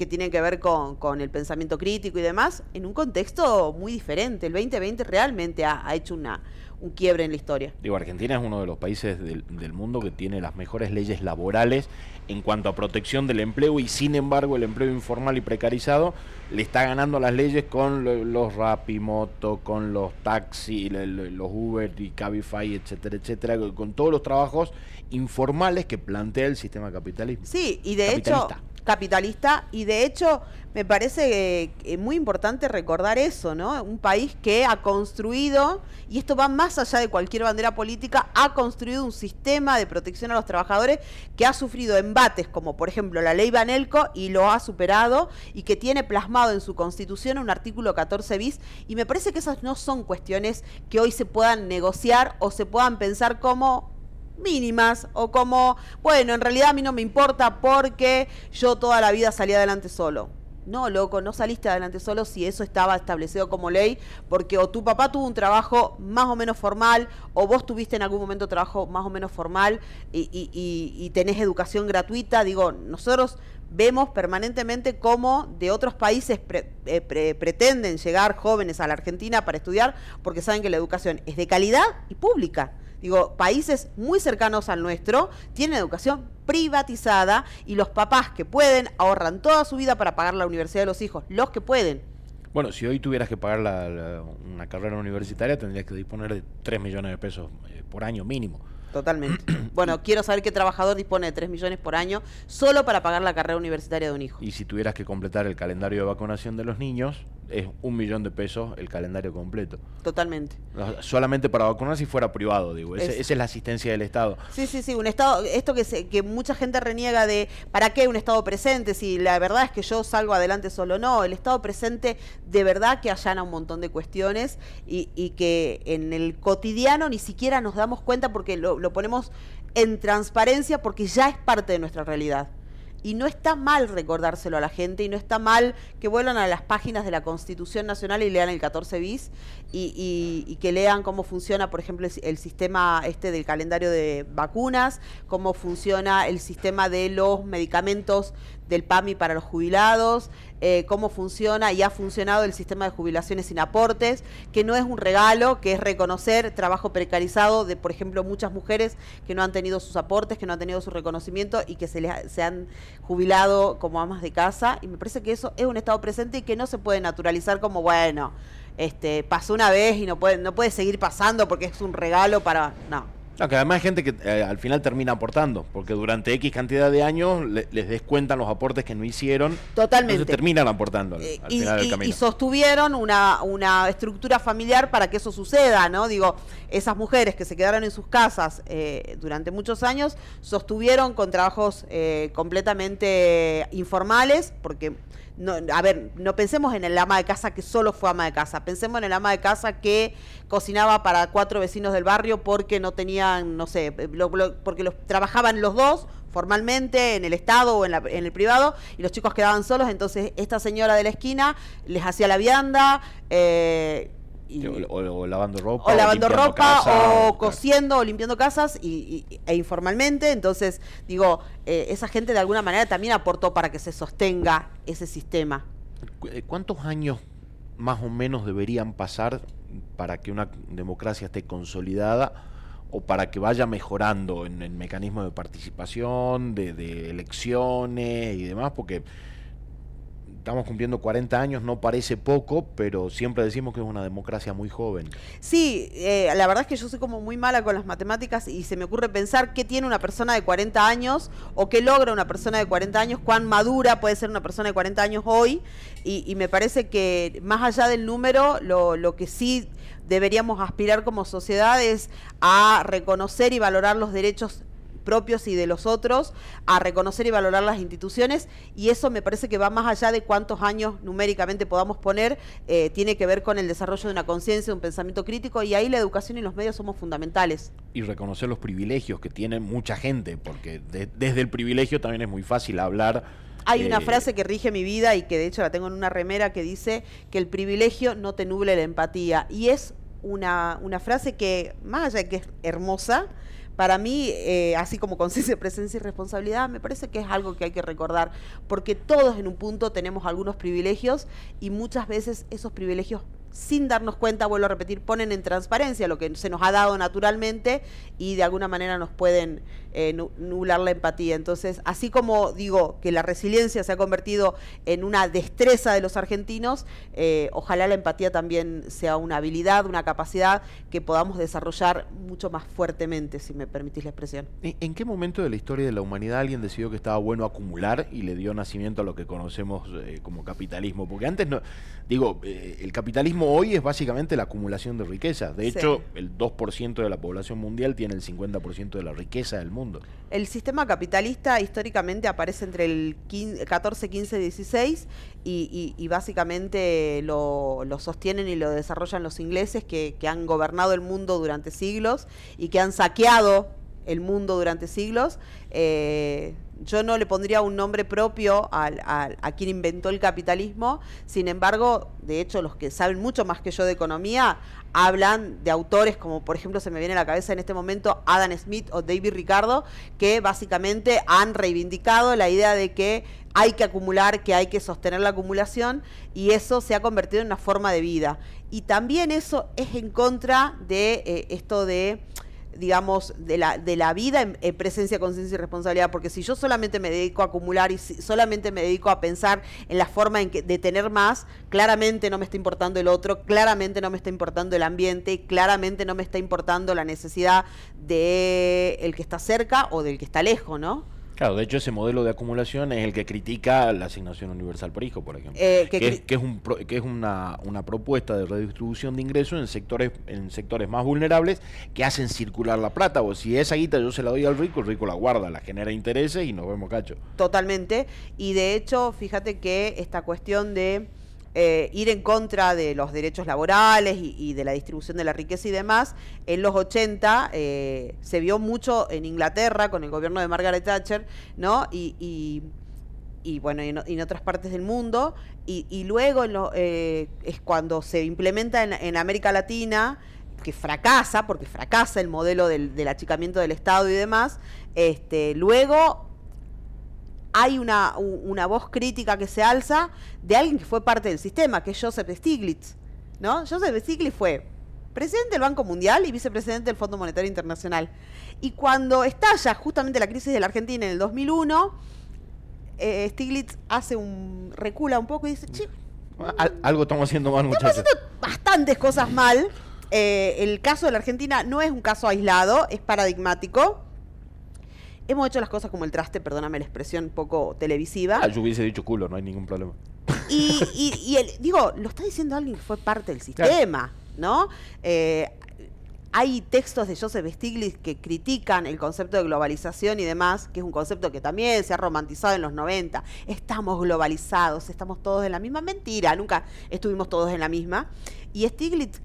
que tienen que ver con, el pensamiento crítico y demás, en un contexto muy diferente. El 2020 realmente ha, hecho una, un quiebre en la historia. Digo, Argentina es uno de los países del, mundo que tiene las mejores leyes laborales en cuanto a protección del empleo y sin embargo el empleo informal y precarizado le está ganando las leyes con los Rapimoto, con los taxi, los Uber y Cabify, etcétera, etcétera, con todos los trabajos informales que plantea el sistema capitalista. Sí, y de hecho capitalista y de hecho me parece muy importante recordar eso, ¿no? Un país que ha construido, y esto va más allá de cualquier bandera política, ha construido un sistema de protección a los trabajadores que ha sufrido embates como por ejemplo la ley Banelco y lo ha superado y que tiene plasmado en su constitución un artículo 14 bis y me parece que esas no son cuestiones que hoy se puedan negociar o se puedan pensar como mínimas o como, bueno, en realidad a mí no me importa porque yo toda la vida salí adelante solo. No, loco, no saliste adelante solo si eso estaba establecido como ley, porque o tu papá tuvo un trabajo más o menos formal, o vos tuviste en algún momento trabajo más o menos formal y, tenés educación gratuita. Digo, nosotros vemos permanentemente cómo de otros países eh, pretenden llegar jóvenes a la Argentina para estudiar, porque saben que la educación es de calidad y pública. Digo, países muy cercanos al nuestro tienen educación privatizada y los papás que pueden ahorran toda su vida para pagar la universidad de los hijos, los que pueden. Bueno, si hoy tuvieras que pagar una carrera universitaria, tendrías que disponer de 3 millones de pesos eh, por año mínimo. Totalmente. bueno, quiero saber qué trabajador dispone de 3 millones por año solo para pagar la carrera universitaria de un hijo. Y si tuvieras que completar el calendario de vacunación de los niños, es un millón de pesos el calendario completo. Totalmente. Solamente para vacunar si fuera privado, digo. esa es la asistencia del Estado. Sí, sí, sí. Un Estado, esto que, se, que mucha gente reniega de ¿para qué un Estado presente? Si la verdad es que yo salgo adelante solo. No, el Estado presente de verdad que allana un montón de cuestiones y, y que en el cotidiano ni siquiera nos damos cuenta porque lo, lo ponemos en transparencia porque ya es parte de nuestra realidad. Y no está mal recordárselo a la gente y no está mal que vuelvan a las páginas de la Constitución Nacional y lean el 14 bis y, que lean cómo funciona, por ejemplo, el, sistema este del calendario de vacunas, cómo funciona el sistema de los medicamentos del PAMI para los jubilados, eh, cómo funciona y ha funcionado el sistema de jubilaciones sin aportes, que no es un regalo, que es reconocer trabajo precarizado de, por ejemplo, muchas mujeres que no han tenido sus aportes, que no han tenido su reconocimiento y que se, les, se han jubilado como amas de casa. Y me parece que eso es un estado presente y que no se puede naturalizar como, bueno, este, pasó una vez y no puede, no puede seguir pasando porque es un regalo para... No. Claro, que además hay gente que eh, al final termina aportando, porque durante X cantidad de años les descuentan los aportes que no hicieron. Totalmente. Entonces terminan aportando al, eh, final del camino. Y sostuvieron una, una estructura familiar para que eso suceda, ¿no? Digo, esas mujeres que se quedaron en sus casas eh, durante muchos años sostuvieron con trabajos completamente informales, porque no, a ver, no pensemos en el ama de casa que solo fue ama de casa, pensemos en el ama de casa que cocinaba para cuatro vecinos del barrio porque no tenían, no sé, porque los, trabajaban los dos formalmente en el Estado o en, en, el privado y los chicos quedaban solos, entonces esta señora de la esquina les hacía la vianda. Eh, o, lavando ropa. O, lavando ropa, o cosiendo, o limpiando casas y, e informalmente. Entonces, digo, eh, esa gente de alguna manera también aportó para que se sostenga ese sistema. Eh, ¿Cuántos años más o menos deberían pasar para que una democracia esté consolidada o para que vaya mejorando en el mecanismo de participación, de, de elecciones y demás? Porque estamos cumpliendo 40 años, no parece poco, pero siempre decimos que es una democracia muy joven. Sí, eh, la verdad es que yo soy como muy mala con las matemáticas y se me ocurre pensar qué tiene una persona de 40 años o qué logra una persona de 40 años, cuán madura puede ser una persona de 40 años hoy. Y, me parece que más allá del número, lo, lo que sí deberíamos aspirar como sociedad es a reconocer y valorar los derechos propios y de los otros, a reconocer y valorar las instituciones y eso me parece que va más allá de cuántos años numéricamente podamos poner, eh, tiene que ver con el desarrollo de una conciencia, un pensamiento crítico y ahí la educación y los medios somos fundamentales. Y reconocer los privilegios que tiene mucha gente, porque desde el privilegio también es muy fácil hablar. Hay una eh, frase que rige mi vida y que de hecho la tengo en una remera que dice que el privilegio no te nuble la empatía. Y es una, una frase que, más allá de que es hermosa, para mí, eh, así como conciencia, presencia y responsabilidad, me parece que es algo que hay que recordar, porque todos en un punto tenemos algunos privilegios y muchas veces esos privilegios sin darnos cuenta, vuelvo a repetir, ponen en transparencia lo que se nos ha dado naturalmente y de alguna manera nos pueden eh, nublar la empatía. Entonces, así como digo que la resiliencia se ha convertido en una destreza de los argentinos, eh, ojalá la empatía también sea una habilidad, una capacidad que podamos desarrollar mucho más fuertemente, si me permitís la expresión. ¿En qué momento de la historia de la humanidad alguien decidió que estaba bueno acumular y le dio nacimiento a lo que conocemos eh, como capitalismo? Porque antes no, digo, el capitalismo hoy es básicamente la acumulación de riqueza. De hecho, el 2% de la población mundial tiene el 50% de la riqueza del mundo. El sistema capitalista históricamente aparece entre el 14, 15, 16 y, básicamente lo, sostienen y lo desarrollan los ingleses que, han gobernado el mundo durante siglos y que han saqueado el mundo durante siglos. Eh, yo no le pondría un nombre propio a quien inventó el capitalismo, sin embargo, de hecho, los que saben mucho más que yo de economía hablan de autores como, por ejemplo, se me viene a la cabeza en este momento Adam Smith o David Ricardo, que básicamente han reivindicado la idea de que hay que acumular, que hay que sostener la acumulación, y eso se ha convertido en una forma de vida. Y también eso es en contra de eh, esto de digamos, de la, de la vida en, presencia, conciencia y responsabilidad, porque si yo solamente me dedico a acumular y solamente me dedico a pensar en la forma en que, de tener más, claramente no me está importando el otro, claramente no me está importando el ambiente, claramente no me está importando la necesidad de el que está cerca o del que está lejos, ¿no? Claro, de hecho ese modelo de acumulación es el que critica la asignación universal por hijo, por ejemplo. Eh, que, es, que, es, un, que es una, una, propuesta de redistribución de ingresos en sectores, en sectores más vulnerables que hacen circular la plata. O si esa guita yo se la doy al rico, el rico la guarda, la genera intereses y nos vemos cacho. Totalmente. Y de hecho, fíjate que esta cuestión de eh, ir en contra de los derechos laborales y, de la distribución de la riqueza y demás, en los 80 eh, se vio mucho en Inglaterra con el gobierno de Margaret Thatcher, ¿no? Y, bueno, y en, otras partes del mundo, y, luego eh, es cuando se implementa en, América Latina, que fracasa, porque fracasa el modelo del, del achicamiento del Estado y demás, este, luego hay una, una, voz crítica que se alza de alguien que fue parte del sistema, que es Joseph Stiglitz. ¿no? Joseph Stiglitz fue presidente del Banco Mundial y vicepresidente del Fondo Monetario Internacional. Y cuando estalla justamente la crisis de la Argentina en el 2001, eh, Stiglitz hace un recula un poco y dice, che, algo estamos haciendo mal, muchachos. Estamos haciendo bastantes cosas mal. Eh, el caso de la Argentina no es un caso aislado, es paradigmático hemos hecho las cosas como el traste, perdóname la expresión poco televisiva. Ah, yo hubiese dicho culo, no hay ningún problema. Y, y, digo, lo está diciendo alguien que fue parte del sistema, ¿no? Eh, hay textos de Joseph Stiglitz que critican el concepto de globalización y demás, que es un concepto que también se ha romantizado en los 90. Estamos globalizados, estamos todos en la misma mentira, nunca estuvimos todos en la misma. Y Stiglitz,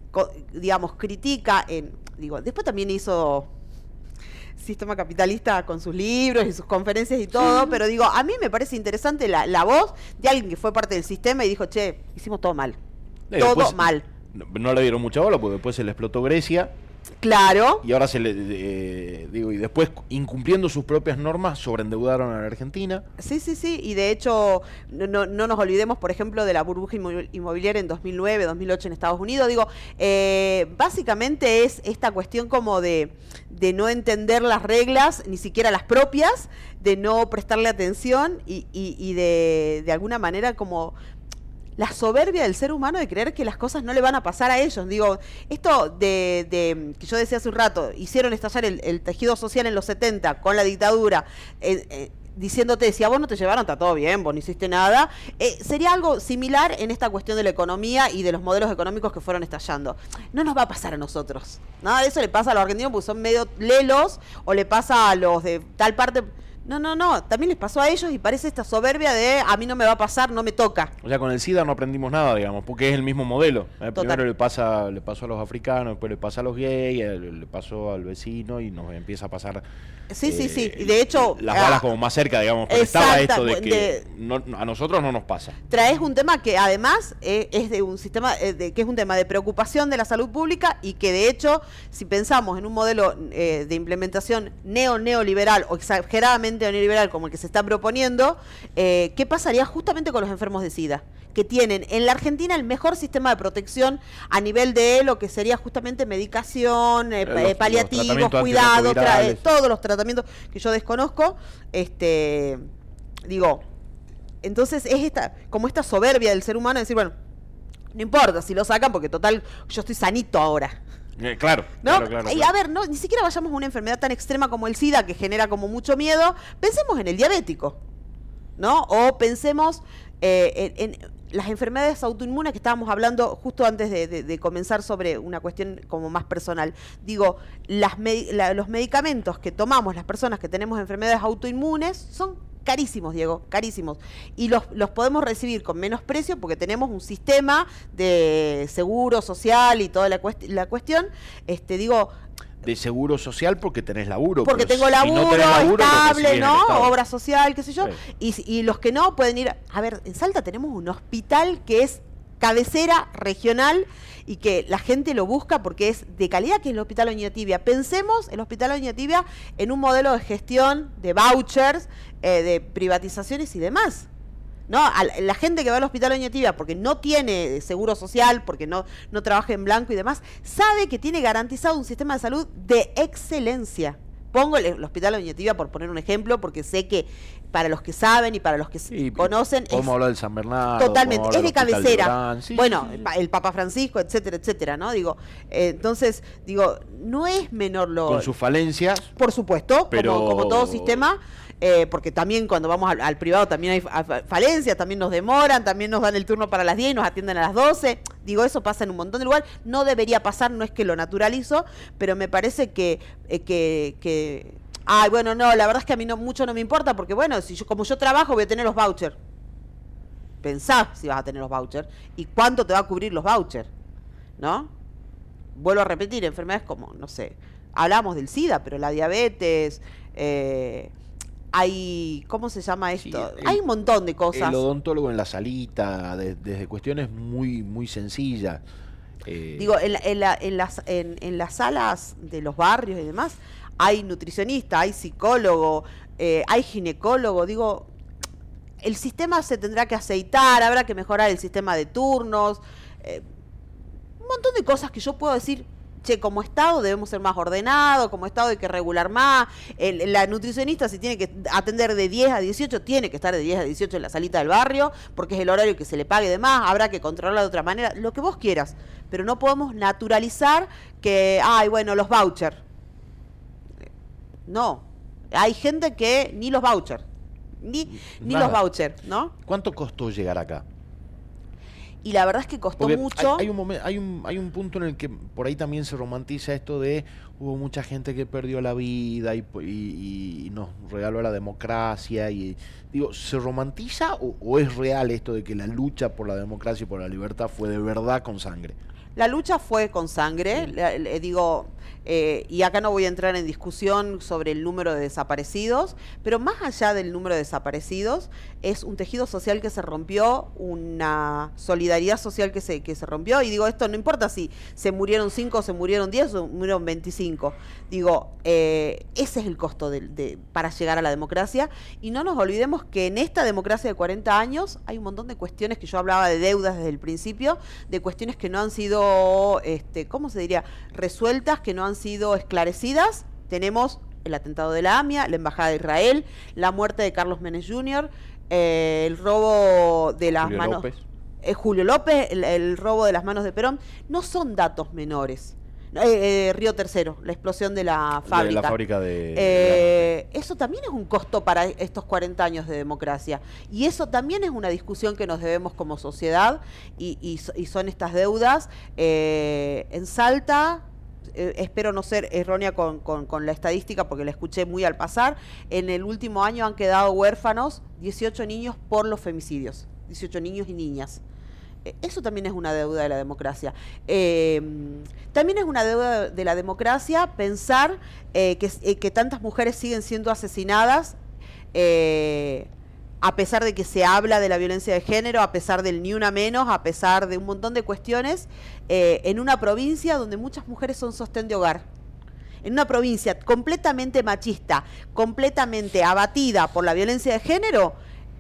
digamos, critica en, digo, después también hizo sistema capitalista con sus libros y sus conferencias y todo, pero digo, a mí me parece interesante la, la voz de alguien que fue parte del sistema y dijo, che, hicimos todo mal. todo mal. No, no, le dieron mucha bola porque después se le explotó Grecia Claro. Y ahora se le digo y después incumpliendo sus propias normas sobreendeudaron a la Argentina. Sí, sí, sí, y de hecho no, nos olvidemos, por ejemplo, de la burbuja inmobiliaria en 2009, 2008 en Estados Unidos. Digo, eh, básicamente es esta cuestión como de, de no entender las reglas, ni siquiera las propias, de no prestarle atención y, y, y de, de alguna manera como la soberbia del ser humano de creer que las cosas no le van a pasar a ellos. Digo, esto de, que yo decía hace un rato, hicieron estallar el, tejido social en los 70 con la dictadura. Eh, eh, diciéndote, si a vos no te llevaron, está todo bien, vos no hiciste nada. Eh, sería algo similar en esta cuestión de la economía y de los modelos económicos que fueron estallando. No nos va a pasar a nosotros. Nada de eso le pasa a los argentinos porque son medio lelos o le pasa a los de tal parte no, no, no, también les pasó a ellos y parece esta soberbia de a mí no me va a pasar, no me toca. O sea, con el SIDA no aprendimos nada, digamos, porque es el mismo modelo. Eh, primero le pasa le pasó a los africanos, después le pasa a los gays, eh, le pasó al vecino y nos empieza a pasar Sí, sí, sí. Y de hecho. Las balas ah, como más cerca, digamos. Pero estaba esto de que a nosotros no nos pasa. Traes un tema que además eh, es de un sistema, eh, de, que es un tema de preocupación de la salud pública y que de hecho, si pensamos en un modelo eh, de implementación neo-neoliberal o exageradamente neoliberal como el que se está proponiendo, ¿qué pasaría justamente con los enfermos de SIDA? que tienen en la Argentina el mejor sistema de protección a nivel de lo que sería justamente medicación, eh, paliativos, cuidado, todos los tratamientos que yo desconozco. Este, digo, entonces es esta, como esta soberbia del ser humano de decir, bueno, no importa si lo sacan porque total, yo estoy sanito ahora. Eh, claro, claro, Y a ver, no, ni siquiera vayamos a una enfermedad tan extrema como el SIDA, que genera como mucho miedo. Pensemos en el diabético, ¿no? O pensemos eh, en, las enfermedades autoinmunes que estábamos hablando justo antes de, comenzar sobre una cuestión como más personal. Digo, las los medicamentos que tomamos las personas que tenemos enfermedades autoinmunes son carísimos, Diego, carísimos. Y los, los podemos recibir con menos precio porque tenemos un sistema de seguro social y toda la, la cuestión. Este, digo, de seguro social porque tenés laburo. Porque tengo laburo, estable, ¿no? Obra social, qué sé yo. Y, los que no pueden ir. A ver, en Salta tenemos un hospital que es cabecera regional y que la gente lo busca porque es de calidad, que es el Hospital Oñatibia. Pensemos el Hospital Oñatibia en un modelo de gestión de vouchers, eh, de privatizaciones y demás. ¿no? la gente que va al hospital Doña Tibia porque no tiene seguro social, porque no, no trabaja en blanco y demás, sabe que tiene garantizado un sistema de salud de excelencia. Pongo el, hospital Doña Tibia por poner un ejemplo, porque sé que para los que saben y para los que conocen. Podemos hablar del San Bernardo. Totalmente, es de cabecera. bueno, el Papa Francisco, etcétera, etcétera, ¿no? Digo, eh, entonces, digo, no es menor lo. Con sus falencias. Por supuesto, como, como todo sistema. Eh, porque también cuando vamos al, privado también hay falencias, también nos demoran, también nos dan el turno para las 10 y nos atienden a las 12. Digo, eso pasa en un montón de lugares. No debería pasar, no es que lo naturalizo, pero me parece que, eh, que, que ay, bueno, no, la verdad es que a mí no, mucho no me importa, porque bueno, si yo, como yo trabajo voy a tener los vouchers. Pensá si vas a tener los vouchers y cuánto te va a cubrir los vouchers, ¿no? Vuelvo a repetir, enfermedades como, no sé, hablamos del SIDA, pero la diabetes, eh, hay, ¿cómo se llama esto? hay un montón de cosas. El odontólogo en la salita, desde cuestiones muy, muy sencillas. Eh, Digo, en, en, las, en, las salas de los barrios y demás, hay nutricionista, hay psicólogo, eh, hay ginecólogo. Digo, el sistema se tendrá que aceitar, habrá que mejorar el sistema de turnos. Eh, un montón de cosas que yo puedo decir, che, como Estado debemos ser más ordenados, como Estado hay que regular más, la nutricionista si tiene que atender de 10 a 18, tiene que estar de 10 a 18 en la salita del barrio, porque es el horario que se le pague de más, habrá que controlarla de otra manera, lo que vos quieras, pero no podemos naturalizar que, ay, bueno, los vouchers. No, hay gente que ni los vouchers, ni, ni los vouchers, ¿no? ¿Cuánto costó llegar acá? Y la verdad es que costó mucho. Hay, un hay, un, hay un punto en el que por ahí también se romantiza esto de hubo mucha gente que perdió la vida y, nos regaló la democracia. y Digo, ¿se romantiza o, o, es real esto de que la lucha por la democracia y por la libertad fue de verdad con sangre? La lucha fue con sangre, le, digo, eh, y acá no voy a entrar en discusión sobre el número de desaparecidos, pero más allá del número de desaparecidos, es un tejido social que se rompió, una solidaridad social que se, que se rompió, y digo, esto no importa si se murieron 5 o se murieron 10 o se murieron 25, digo, eh, ese es el costo de, para llegar a la democracia, y no nos olvidemos que en esta democracia de 40 años hay un montón de cuestiones que yo hablaba de deudas desde el principio, de cuestiones que no han sido este, ¿cómo se diría?, resueltas, que no han sido esclarecidas. Tenemos el atentado de la AMIA, la Embajada de Israel, la muerte de Carlos Menes Jr., eh, el robo de las manos... Eh, Julio López, el, robo de las manos de Perón, no son datos menores. Eh, Río Tercero, la explosión de la fábrica. De la fábrica de, Eso también es un costo para estos 40 años de democracia. Y eso también es una discusión que nos debemos como sociedad y, son estas deudas. en Salta, espero no ser errónea con, con, la estadística porque la escuché muy al pasar, en el último año han quedado huérfanos 18 niños por los femicidios, 18 niños y niñas. Eh, eso también es una deuda de la democracia. Eh, también es una deuda de la democracia pensar eh, que, tantas mujeres siguen siendo asesinadas a pesar de que se habla de la violencia de género, a pesar del ni una menos, a pesar de un montón de cuestiones, en una provincia donde muchas mujeres son sostén de hogar. En una provincia completamente machista, completamente abatida por la violencia de género,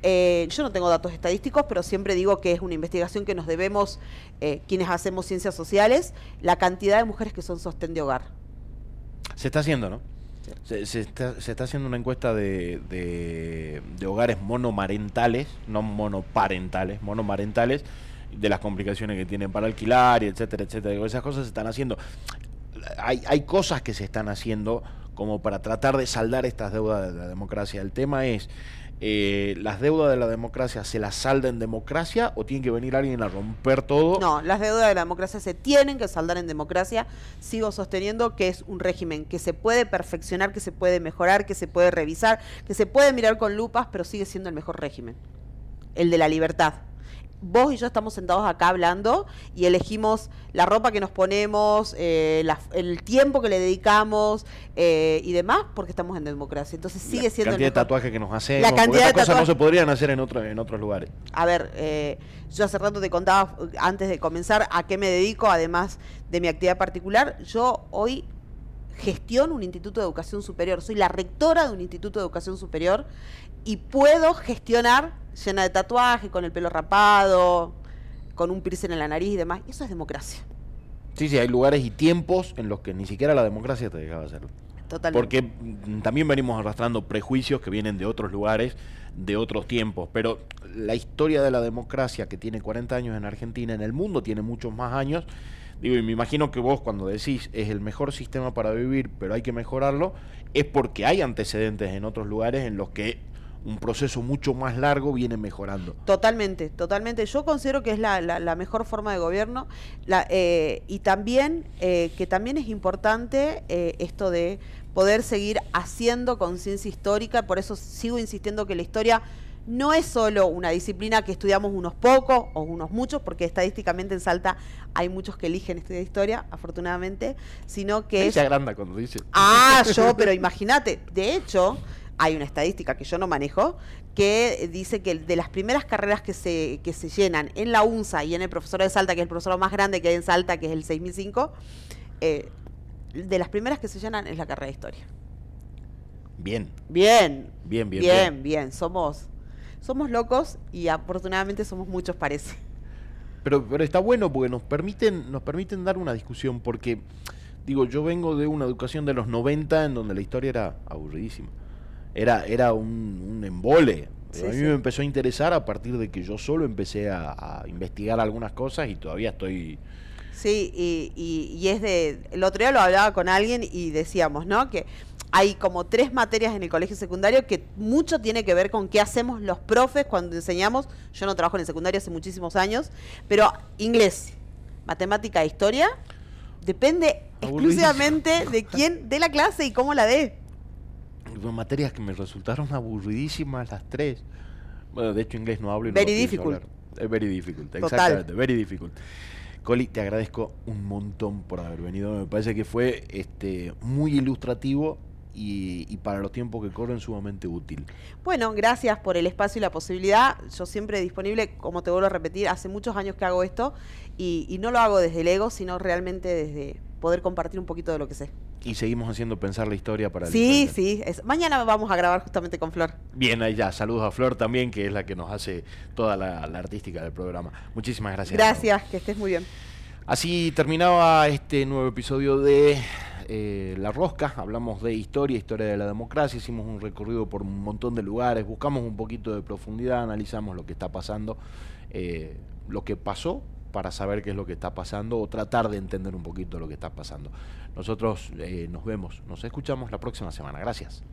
eh, yo no tengo datos estadísticos, pero siempre digo que es una investigación que nos debemos, eh, quienes hacemos ciencias sociales, la cantidad de mujeres que son sostén de hogar. Se está haciendo, ¿no? Se, está, haciendo una encuesta de, de, hogares monomarentales, no monoparentales, monomarentales, de las complicaciones que tienen para alquilar y etcétera, etcétera. esas cosas se están haciendo. Hay, hay cosas que se están haciendo como para tratar de saldar estas deudas de la democracia. El tema es eh, las deudas de la democracia se las salda en democracia o tiene que venir alguien a romper todo? No, las deudas de la democracia se tienen que saldar en democracia. Sigo sosteniendo que es un régimen que se puede perfeccionar, que se puede mejorar, que se puede revisar, que se puede mirar con lupas, pero sigue siendo el mejor régimen, el de la libertad vos y yo estamos sentados acá hablando y elegimos la ropa que nos ponemos, eh, el tiempo que le dedicamos eh, y demás, porque estamos en democracia. Entonces sigue siendo... La cantidad de tatuajes que nos hacemos, la cantidad de cosas no se podrían hacer en, otro, en otros lugares. A ver, eh, yo hace rato te contaba, antes de comenzar, a qué me dedico, además de mi actividad particular. Yo hoy gestiono un instituto de educación superior, soy la rectora de un instituto de educación superior y puedo gestionar llena de tatuaje, con el pelo rapado, con un piercing en la nariz y demás. Eso es democracia. Sí, sí, hay lugares y tiempos en los que ni siquiera la democracia te dejaba hacerlo. Totalmente. Porque mm, también venimos arrastrando prejuicios que vienen de otros lugares, de otros tiempos. Pero la historia de la democracia que tiene 40 años en Argentina, en el mundo tiene muchos más años. Digo, y me imagino que vos cuando decís es el mejor sistema para vivir, pero hay que mejorarlo, es porque hay antecedentes en otros lugares en los que un proceso mucho más largo viene mejorando. Totalmente, totalmente. Yo considero que es la, la, mejor forma de gobierno la, eh, y también eh, que también es importante eh, esto de poder seguir haciendo conciencia histórica, por eso sigo insistiendo que la historia no es solo una disciplina que estudiamos unos pocos o unos muchos, porque estadísticamente en Salta hay muchos que eligen estudiar historia, afortunadamente, sino que... Se agranda cuando dice. Ah, yo, pero imagínate, de hecho, hay una estadística que yo no manejo, que dice que de las primeras carreras que se, que se llenan en la UNSA y en el profesor de Salta, que es el profesor más grande que hay en Salta, que es el 6005, eh, de las primeras que se llenan es la carrera de historia. Bien. Bien. Bien, bien. Bien, bien. Somos, somos locos y afortunadamente somos muchos, parece. Pero, pero está bueno porque nos permiten, nos permiten dar una discusión, porque, digo, yo vengo de una educación de los 90 en donde la historia era aburridísima era, era un, embole. a mí me empezó a interesar a partir de que yo solo empecé a, investigar algunas cosas y todavía estoy... Sí, y, y, es de... El otro día lo hablaba con alguien y decíamos, ¿no? Que hay como tres materias en el colegio secundario que mucho tiene que ver con qué hacemos los profes cuando enseñamos. Yo no trabajo en el secundario hace muchísimos años, pero inglés, matemática e historia depende exclusivamente de quién dé la clase y cómo la dé materias que me resultaron aburridísimas las tres. Bueno, de hecho inglés no hablo y very difficult. Es very difficult, exactamente, very difficult. Coli, te agradezco un montón por haber venido. Me parece que fue este muy ilustrativo y, y, para los tiempos que corren sumamente útil. Bueno, gracias por el espacio y la posibilidad. Yo siempre disponible, como te vuelvo a repetir, hace muchos años que hago esto y, y no lo hago desde el ego, sino realmente desde poder compartir un poquito de lo que sé y seguimos haciendo pensar la historia para el Sí, sí. mañana vamos a grabar justamente con Flor. Bien, ahí ya. Saludos a Flor también, que es la que nos hace toda la, artística del programa. Muchísimas gracias. Gracias, que estés muy bien. Así terminaba este nuevo episodio de eh, La Rosca. Hablamos de historia, historia de la democracia. Hicimos un recorrido por un montón de lugares. Buscamos un poquito de profundidad, analizamos lo que está pasando, eh, lo que pasó para saber qué es lo que está pasando o tratar de entender un poquito lo que está pasando. Nosotros eh, nos vemos, nos escuchamos la próxima semana. Gracias.